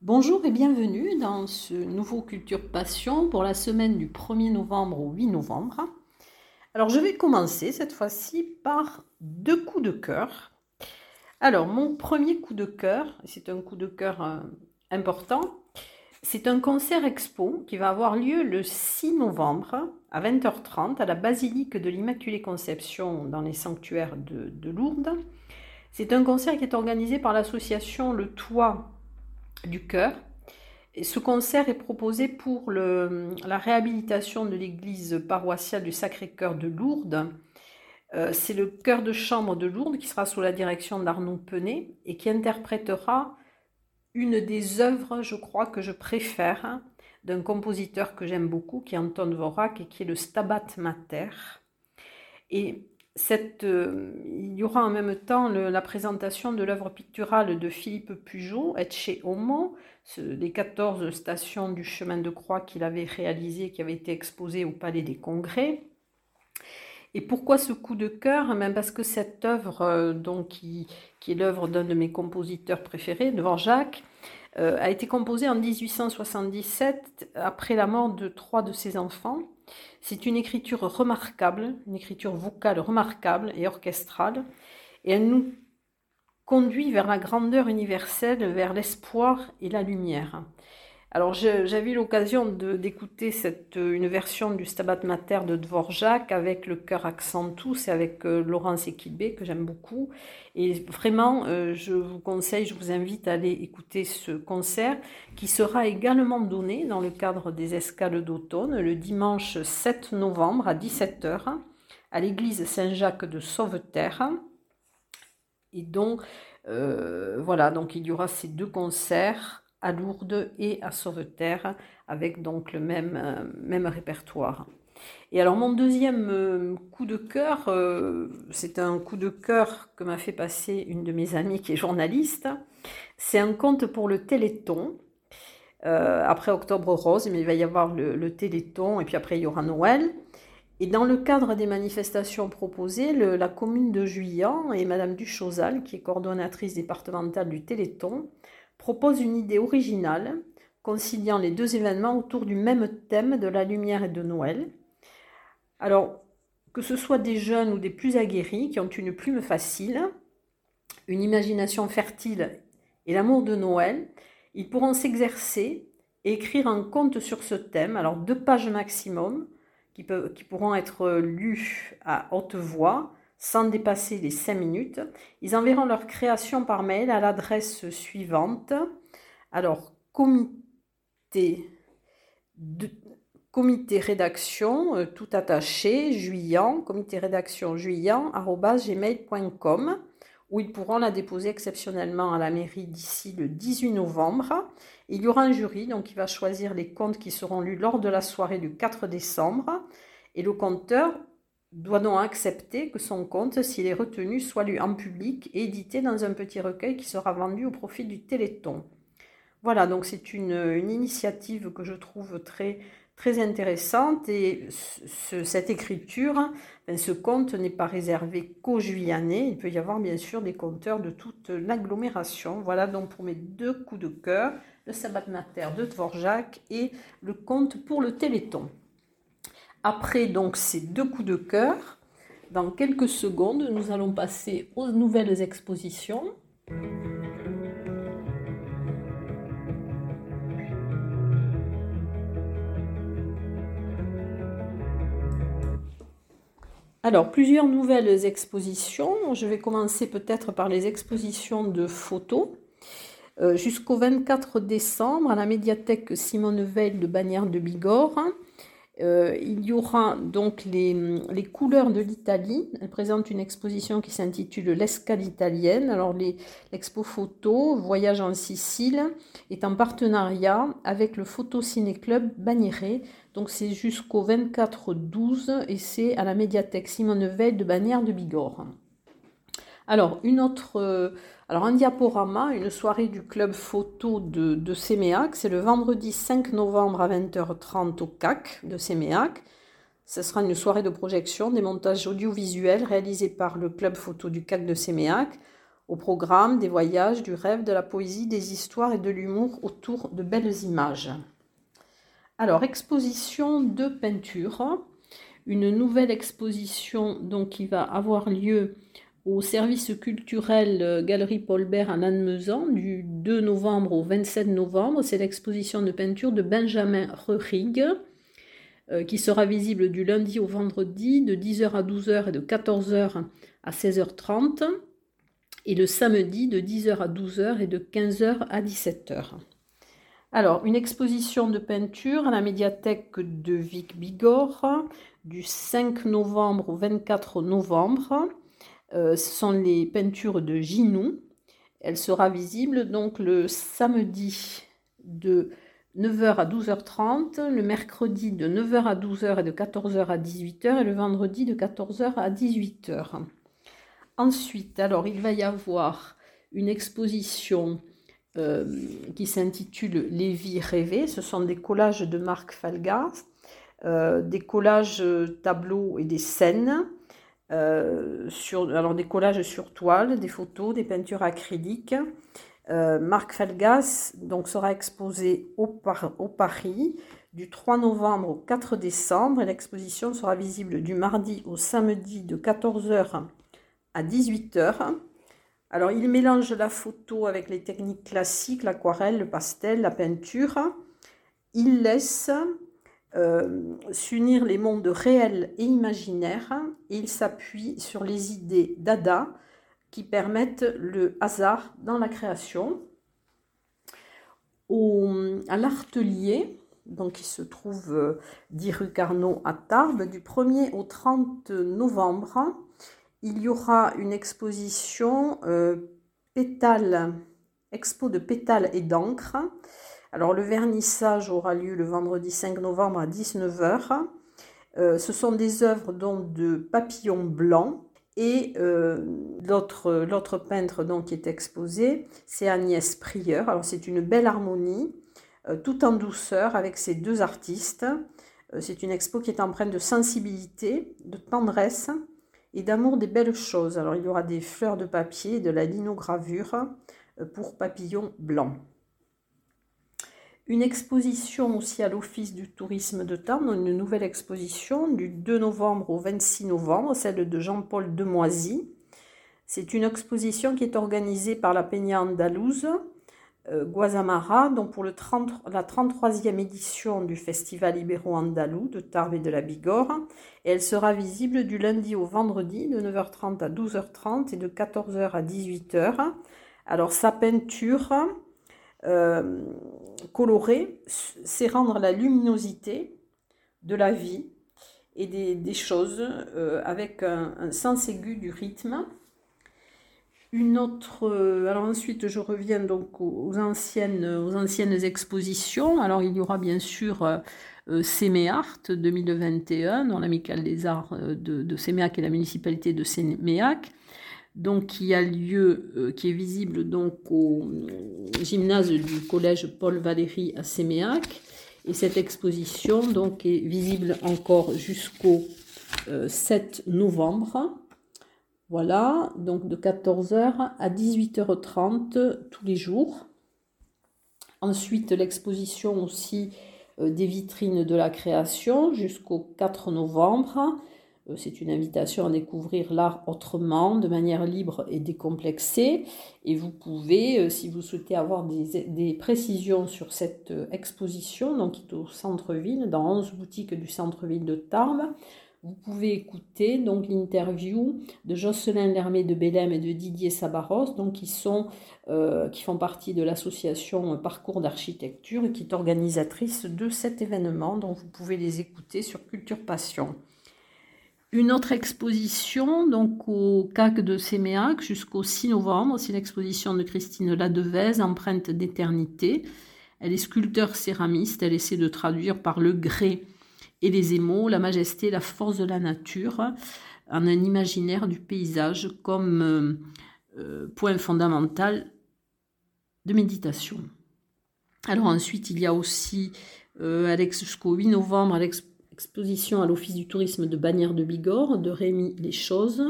Bonjour et bienvenue dans ce nouveau Culture Passion pour la semaine du 1er novembre au 8 novembre. Alors je vais commencer cette fois-ci par deux coups de cœur. Alors mon premier coup de cœur, c'est un coup de cœur euh, important, c'est un concert expo qui va avoir lieu le 6 novembre à 20h30 à la basilique de l'Immaculée Conception dans les sanctuaires de, de Lourdes. C'est un concert qui est organisé par l'association Le Toit du cœur. Ce concert est proposé pour la réhabilitation de l'église paroissiale du Sacré-Cœur de Lourdes. Euh, c'est le chœur de chambre de Lourdes qui sera sous la direction d'Arnaud Penet et qui interprétera une des œuvres, je crois, que je préfère d'un compositeur que j'aime beaucoup, qui est Anton Dvorak et qui est le Stabat Mater. Et cette, euh, il y aura en même temps la présentation de l'œuvre picturale de Philippe Pujot, Etche Homo, les 14 stations du chemin de croix qu'il avait réalisé, qui avaient été exposées au Palais des Congrès. Et pourquoi ce coup de cœur? Eh Parce que cette œuvre, euh, donc, qui, qui est l'œuvre d'un de mes compositeurs préférés, Dvorak, euh, a été composée en 1877 après la mort de trois de ses enfants. C'est une écriture remarquable, une écriture vocale remarquable et orchestrale, et elle nous conduit vers la grandeur universelle, vers l'espoir et la lumière. Alors j'avais eu l'occasion d'écouter une version du Stabat Mater de Dvorak avec le chœur Accentus et avec euh, Laurence Equibé que j'aime beaucoup. Et vraiment, euh, je vous conseille, je vous invite à aller écouter ce concert qui sera également donné dans le cadre des escales d'automne le dimanche 7 novembre à 17h à l'église Saint-Jacques de Sauveterre. Et donc, euh, voilà, donc il y aura ces deux concerts à Lourdes et à Sauveterre, avec donc le même, euh, même répertoire. Et alors mon deuxième euh, coup de cœur, euh, c'est un coup de cœur que m'a fait passer une de mes amies qui est journaliste. C'est un conte pour le Téléthon. après Octobre Rose, mais il va y avoir le, Téléthon et puis après il y aura Noël. Et dans le cadre des manifestations proposées, la commune de Juillan et Madame Duchosal, qui est coordonnatrice départementale du Téléthon, propose une idée originale conciliant les deux événements autour du même thème de la lumière et de Noël. Alors, que ce soit des jeunes ou des plus aguerris qui ont une plume facile, une imagination fertile et l'amour de Noël, ils pourront s'exercer et écrire un conte sur ce thème, alors deux pages maximum, qui, qui pourront être lues à haute voix, sans dépasser les 5 minutes. Ils enverront leur création par mail à l'adresse suivante. Alors, comité, de, comité rédaction, euh, tout attaché, juillan, comité rédaction juillan, gmail.com, où ils pourront la déposer exceptionnellement à la mairie d'ici le 18 novembre. Il y aura un jury, donc il va choisir les comptes qui seront lus lors de la soirée du 4 décembre. Et le compteur doit donc accepter que son compte, s'il est retenu, soit lu en public et édité dans un petit recueil qui sera vendu au profit du Téléthon? Voilà, donc c'est une, initiative que je trouve très, très intéressante et ce, cette écriture, ben, ce conte n'est pas réservé qu'aux Juillanais, il peut y avoir bien sûr des conteurs de toute l'agglomération. Voilà donc pour mes deux coups de cœur, le Sabbat Mater de Dvorak et le conte pour le Téléthon. Après donc ces deux coups de cœur, dans quelques secondes, nous allons passer aux nouvelles expositions. Alors, plusieurs nouvelles expositions. Je vais commencer peut-être par les expositions de photos. Euh, Jusqu'au 24 décembre, à la médiathèque Simone Veil de Bagnères de Bigorre, euh, il y aura donc les, les couleurs de l'Italie. Elle présente une exposition qui s'intitule L'escale italienne. Alors l'expo photo Voyage en Sicile est en partenariat avec le Photo Ciné Club Bagnères. Donc c'est jusqu'au 24-12 et c'est à la médiathèque Simone Veil de Bagnères de Bigorre. Alors une autre euh, alors un diaporama, une soirée du club photo de, de Séméac, c'est le vendredi 5 novembre à 20h30 au CAC de Séméac. Ce sera une soirée de projection des montages audiovisuels réalisés par le club photo du CAC de Séméac au programme des voyages, du rêve, de la poésie, des histoires et de l'humour autour de belles images. Alors, exposition de peinture. Une nouvelle exposition donc, qui va avoir lieu au service culturel euh, Galerie Paul Bert à Lannemezan du 2 novembre au 27 novembre. C'est l'exposition de peinture de Benjamin Reurig euh, qui sera visible du lundi au vendredi de 10h à 12h et de 14h à 16h30 et le samedi de 10h à 12h et de 15h à 17h. Alors, une exposition de peinture à la médiathèque de Vic Bigorre du 5 novembre au 24 novembre. Euh, ce sont les peintures de Ginou. Elle sera visible donc le samedi de 9h à 12h30, le mercredi de 9h à 12h et de 14h à 18h et le vendredi de 14h à 18h. Ensuite, alors il va y avoir une exposition euh, qui s'intitule Les vies rêvées. Ce sont des collages de Marc Falgas, euh, des collages tableaux et des scènes euh, sur, alors des collages sur toile, des photos, des peintures acryliques. Euh, Marc Felgas donc, sera exposé au, au, Paris du 3 novembre au 4 décembre et l'exposition sera visible du mardi au samedi de 14h à 18h. Alors il mélange la photo avec les techniques classiques, l'aquarelle, le pastel, la peinture. Il laisse euh, s'unir les mondes réels et imaginaires et il s'appuie sur les idées d'Ada qui permettent le hasard dans la création. Au, à l'Artelier, donc qui se trouve euh, 10 rue Carnot à Tarbes, du 1er au 30 novembre, il y aura une exposition euh, pétale, expo de pétales et d'encre alors le vernissage aura lieu le vendredi 5 novembre à 19h. Euh, ce sont des œuvres donc de papillons blancs. Et euh, l'autre peintre donc, qui est exposé, c'est Agnès Prieur. Alors c'est une belle harmonie, euh, tout en douceur avec ces deux artistes. c'est une expo qui est empreinte de sensibilité, de tendresse et d'amour des belles choses. Alors il y aura des fleurs de papier, de la linogravure pour papillons blancs. Une exposition aussi à l'Office du tourisme de Tarbes, une nouvelle exposition du 2 novembre au 26 novembre, celle de Jean-Paul Demoisy. C'est une exposition qui est organisée par la Peña Andalouse, euh, Guazamara, donc pour le 30, la 33e édition du Festival Ibéro-Andalou de Tarbes et de la Bigorre. Et elle sera visible du lundi au vendredi de 9h30 à 12h30 et de 14h à 18h. Alors sa peinture euh, coloré, c'est rendre la luminosité de la vie et des, choses euh, avec un, sens aigu du rythme. Une autre, euh, alors ensuite je reviens donc aux anciennes, aux anciennes expositions. Alors il y aura bien sûr euh, Séméart 2021 dans l'Amicale des Arts de, de Séméac et la municipalité de Séméac donc qui a lieu, euh, qui est visible donc au gymnase du collège Paul Valéry à Séméac. Et cette exposition donc est visible encore jusqu'au 7 euh, novembre. Voilà, donc de 14h à 18h30 tous les jours. Ensuite, l'exposition aussi euh, des vitrines de la création jusqu'au 4 novembre. Euh, c'est une invitation à découvrir l'art autrement, de manière libre et décomplexée. Et vous pouvez, euh, si vous souhaitez avoir des, précisions sur cette euh, exposition, donc qui est au centre-ville, dans 11 boutiques du centre-ville de Tarbes, vous pouvez écouter donc l'interview de Jocelyn Lermé de Bélem et de Didier Sabaros, donc qui, sont, qui font partie de l'association Parcours d'architecture et qui est organisatrice de cet événement. Donc vous pouvez les écouter sur Culture Passion. Une autre exposition, donc au CAC de Séméac jusqu'au 6 novembre, c'est l'exposition de Christine Ladevez, Empreinte d'éternité. Elle est sculpteur céramiste, elle essaie de traduire par le grès et les émaux la majesté, la force de la nature en un imaginaire du paysage comme euh, euh, point fondamental de méditation. Alors ensuite, il y a aussi euh, jusqu'au 8 novembre exposition à l'Office du tourisme de Bagnères de Bigorre de Rémi Les Choses,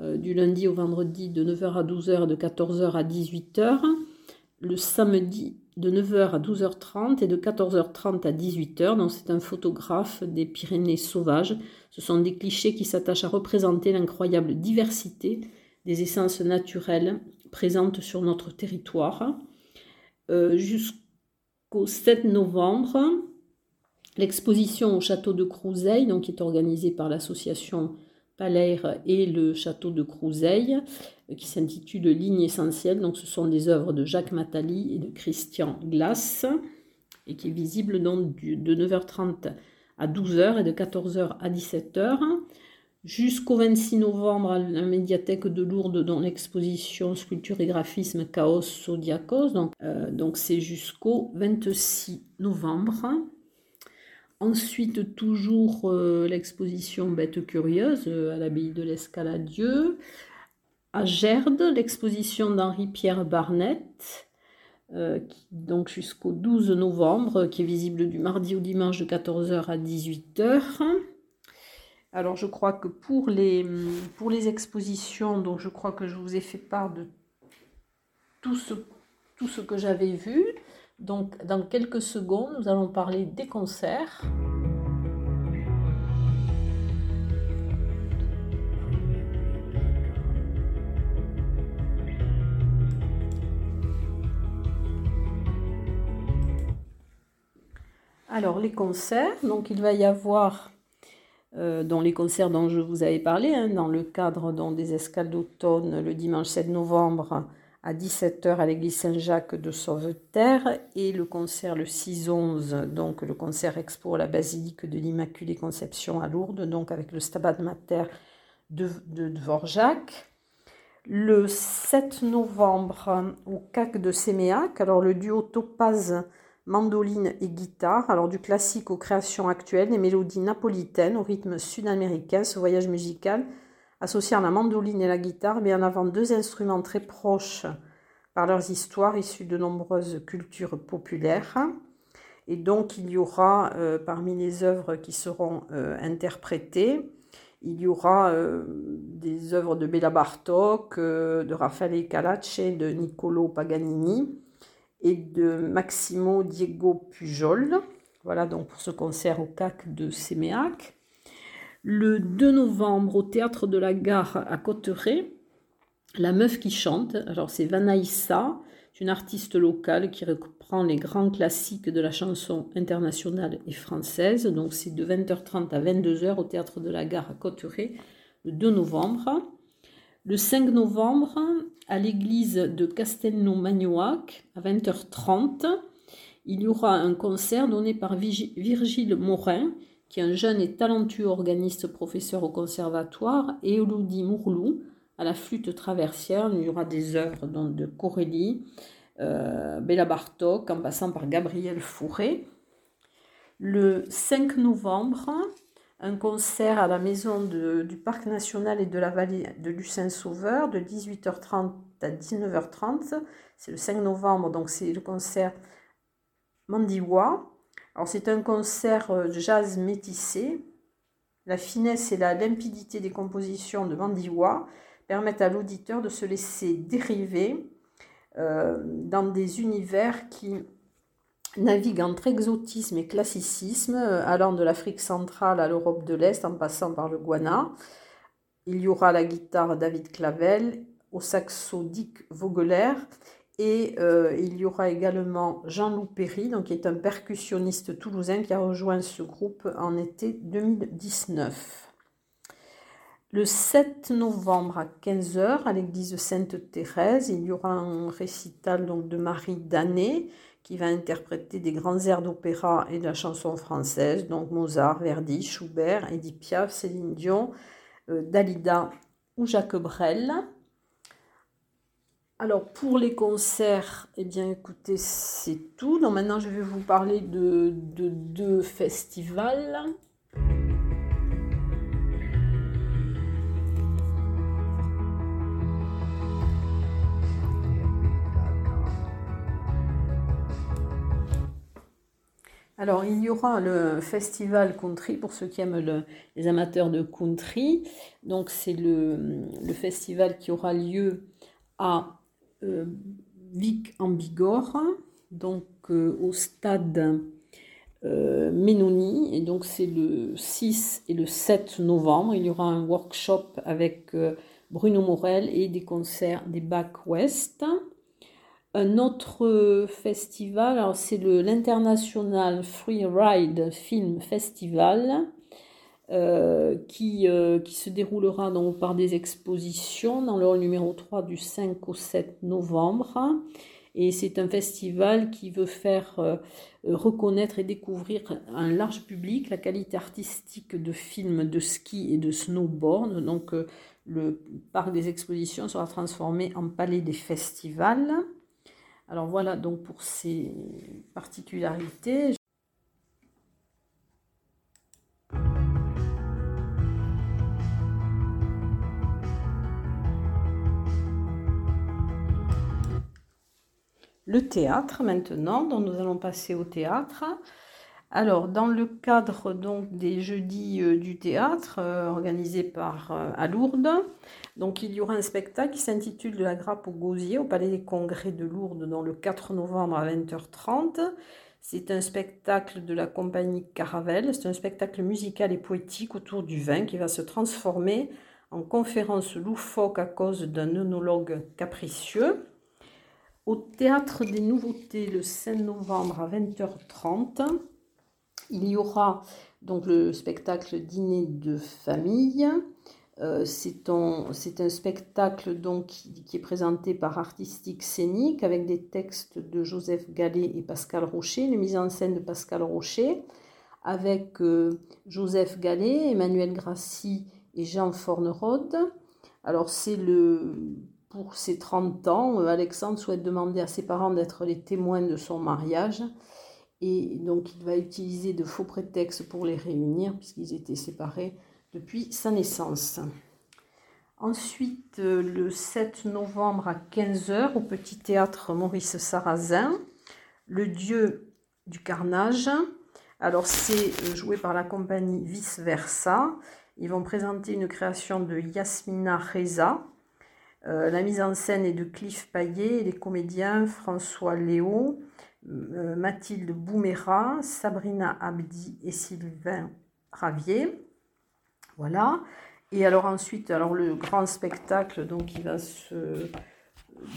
euh, du lundi au vendredi de 9h à 12h et de 14h à 18h. Le samedi de 9h à 12h30 et de 14h30 à 18h. Donc c'est un photographe des Pyrénées sauvages. Ce sont des clichés qui s'attachent à représenter l'incroyable diversité des essences naturelles présentes sur notre territoire. Euh, jusqu'au 7 novembre, l'exposition au château de Crouseille, donc, qui est organisée par l'association Palaire et le château de Crouseille, euh, qui s'intitule Ligne essentielle. Donc, ce sont des œuvres de Jacques Matali et de Christian Glass, et qui est visible donc de 9h30 à 12h et de 14h à 17h jusqu'au 26 novembre à la médiathèque de Lourdes dans l'exposition Sculpture et graphisme Chaos Zodiacos. Donc, euh, donc c'est jusqu'au 26 novembre. Ensuite, toujours euh, l'exposition Bête curieuse euh, à l'abbaye de l'Escaladieu. À Gerde, l'exposition d'Henri-Pierre Barnett, donc jusqu'au 12 novembre, qui est visible du mardi au dimanche de 14h à 18h. Alors je crois que pour les, expositions, donc je crois que je vous ai fait part de tout ce que j'avais vu. Donc dans quelques secondes, nous allons parler des concerts. Alors les concerts, donc il va y avoir euh, dans les concerts dont je vous avais parlé, hein, dans le cadre des escales d'automne le dimanche 7 novembre à 17h à l'église Saint-Jacques de Sauveterre et le concert le 6-11, donc le concert expo à la basilique de l'Immaculée Conception à Lourdes, donc avec le Stabat Mater de, Dvorak. Le 7 novembre au CAC de Séméac, alors le duo Topaz mandoline et guitare. Alors du classique aux créations actuelles, des mélodies napolitaines au rythme sud-américain, ce voyage musical associant la mandoline et la guitare met en avant deux instruments très proches par leurs histoires issues de nombreuses cultures populaires. Et donc il y aura euh, parmi les œuvres qui seront euh, interprétées, il y aura euh, des œuvres de Béla Bartok, de Raffaele Calace, de Niccolo Paganini, et de Maximo Diego Pujol. Voilà donc pour ce concert au CAC de Séméac. Le 2 novembre au théâtre de la Gare à Cotteret, La Meuf qui chante. Alors c'est Vanaïssa, une artiste locale qui reprend les grands classiques de la chanson internationale et française. Donc c'est de 20h30 à 22h au théâtre de la Gare à Cotteret le 2 novembre. Le 5 novembre, à l'église de Castelnau-Magnoac, à 20h30, il y aura un concert donné par Virgile Morin, qui est un jeune et talentueux organiste professeur au conservatoire, et Mourlou, à la flûte traversière. Il y aura des œuvres de Corélie, euh, Béla Bartok, en passant par Gabriel Fourré. Le 5 novembre, un concert à la maison du Parc national et de la vallée de Lucin-Sauveur de 18h30 à 19h30. C'est le 5 novembre, donc c'est le concert Mandiwa. Alors c'est un concert euh, jazz métissé. La finesse et la limpidité des compositions de Mandiwa permettent à l'auditeur de se laisser dériver euh, dans des univers qui navigue entre exotisme et classicisme, euh, allant de l'Afrique centrale à l'Europe de l'Est en passant par le Guana. Il y aura la guitare David Clavel, au saxo Dick Vogeler et euh, il y aura également Jean-Loup Perry, donc, qui est un percussionniste toulousain qui a rejoint ce groupe en été 2019. Le 7 novembre à 15h, à l'église Sainte-Thérèse, il y aura un récital donc, de Marie Danet qui va interpréter des grands airs d'opéra et de la chanson française, donc Mozart, Verdi, Schubert, Edith Piaf, Céline Dion, euh, Dalida ou Jacques Brel. Alors pour les concerts, eh bien écoutez, c'est tout. Donc maintenant je vais vous parler de deux festivals. Alors, il y aura le festival country pour ceux qui aiment les amateurs de country. Donc, c'est le, festival qui aura lieu à Vic en Bigorre, donc euh, au stade euh, Ménoni. Et donc, c'est le 6 et le 7 novembre. Il y aura un workshop avec euh, Bruno Morel et des concerts des Back West. Un autre festival, c'est l'International Free Ride Film Festival, euh, qui, euh, qui, se déroulera donc par des expositions dans le numéro 3 du 5 au 7 novembre. Et c'est un festival qui veut faire euh, reconnaître et découvrir un large public la qualité artistique de films de ski et de snowboard. Donc le parc des expositions sera transformé en palais des festivals. Alors voilà donc pour ces particularités. Le théâtre maintenant, donc nous allons passer au théâtre. Alors, dans le cadre donc des jeudis euh, du théâtre euh, organisés par euh, à Lourdes, donc il y aura un spectacle qui s'intitule De la grappe au gosier au Palais des Congrès de Lourdes, dans le 4 novembre à 20h30. C'est un spectacle de la compagnie Caravelle. C'est un spectacle musical et poétique autour du vin qui va se transformer en conférence loufoque à cause d'un œnologue capricieux. Au théâtre des nouveautés le 5 novembre à 20h30, il y aura donc le spectacle Dîner de famille. Euh, c'est un, spectacle donc qui, est présenté par Artistique Scénique avec des textes de Joseph Gallet et Pascal Rocher, une mise en scène de Pascal Rocher avec euh, Joseph Gallet, Emmanuel Grassi et Jean Fornerode. Alors c'est le pour ses 30 ans, euh, Alexandre souhaite demander à ses parents d'être les témoins de son mariage et donc il va utiliser de faux prétextes pour les réunir puisqu'ils étaient séparés depuis sa naissance. Ensuite, euh, le 7 novembre à 15h au Petit Théâtre Maurice Sarrazin, Le Dieu du carnage. Alors c'est euh, joué par la compagnie Vice Versa. Ils vont présenter une création de Yasmina Reza. Euh, la mise en scène est de Cliff Paillet et les comédiens François Léo, euh, Mathilde Boumera, Sabrina Abdi et Sylvain Ravier. Voilà. Et alors ensuite, alors le grand spectacle donc, qui va se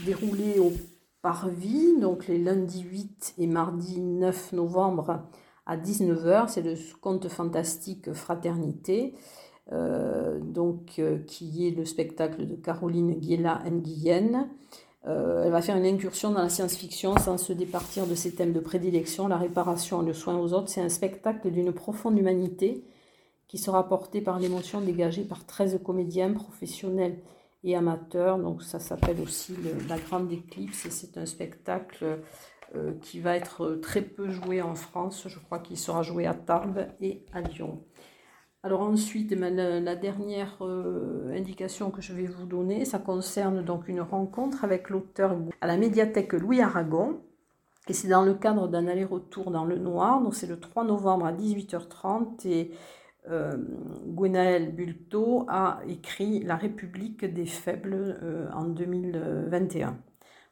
dérouler au Parvis, donc les lundis 8 et mardi 9 novembre à 19h, c'est le conte fantastique Fraternité, donc, euh, qui est le spectacle de Caroline Guéla Nguyen. Euh, elle va faire une incursion dans la science-fiction sans se départir de ses thèmes de prédilection, la réparation et le soin aux autres. C'est un spectacle d'une profonde humanité qui sera porté par l'émotion dégagée par 13 comédiens professionnels et amateurs. Donc ça s'appelle aussi La Grande Éclipse et c'est un spectacle euh, qui va être très peu joué en France. Je crois qu'il sera joué à Tarbes et à Lyon. Alors ensuite, la, dernière euh, indication que je vais vous donner, ça concerne donc une rencontre avec l'auteur à la médiathèque Louis Aragon. Et c'est dans le cadre d'un aller-retour dans le noir. Donc c'est le 3 novembre à 18h30 et euh, Gwenaël Bulto a écrit La République des faibles euh, en 2021.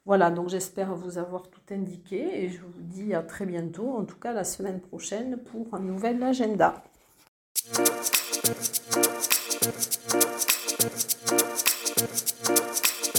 Voilà, donc j'espère vous avoir tout indiqué et je vous dis à très bientôt, en tout cas la semaine prochaine pour un nouvel agenda. Thank you.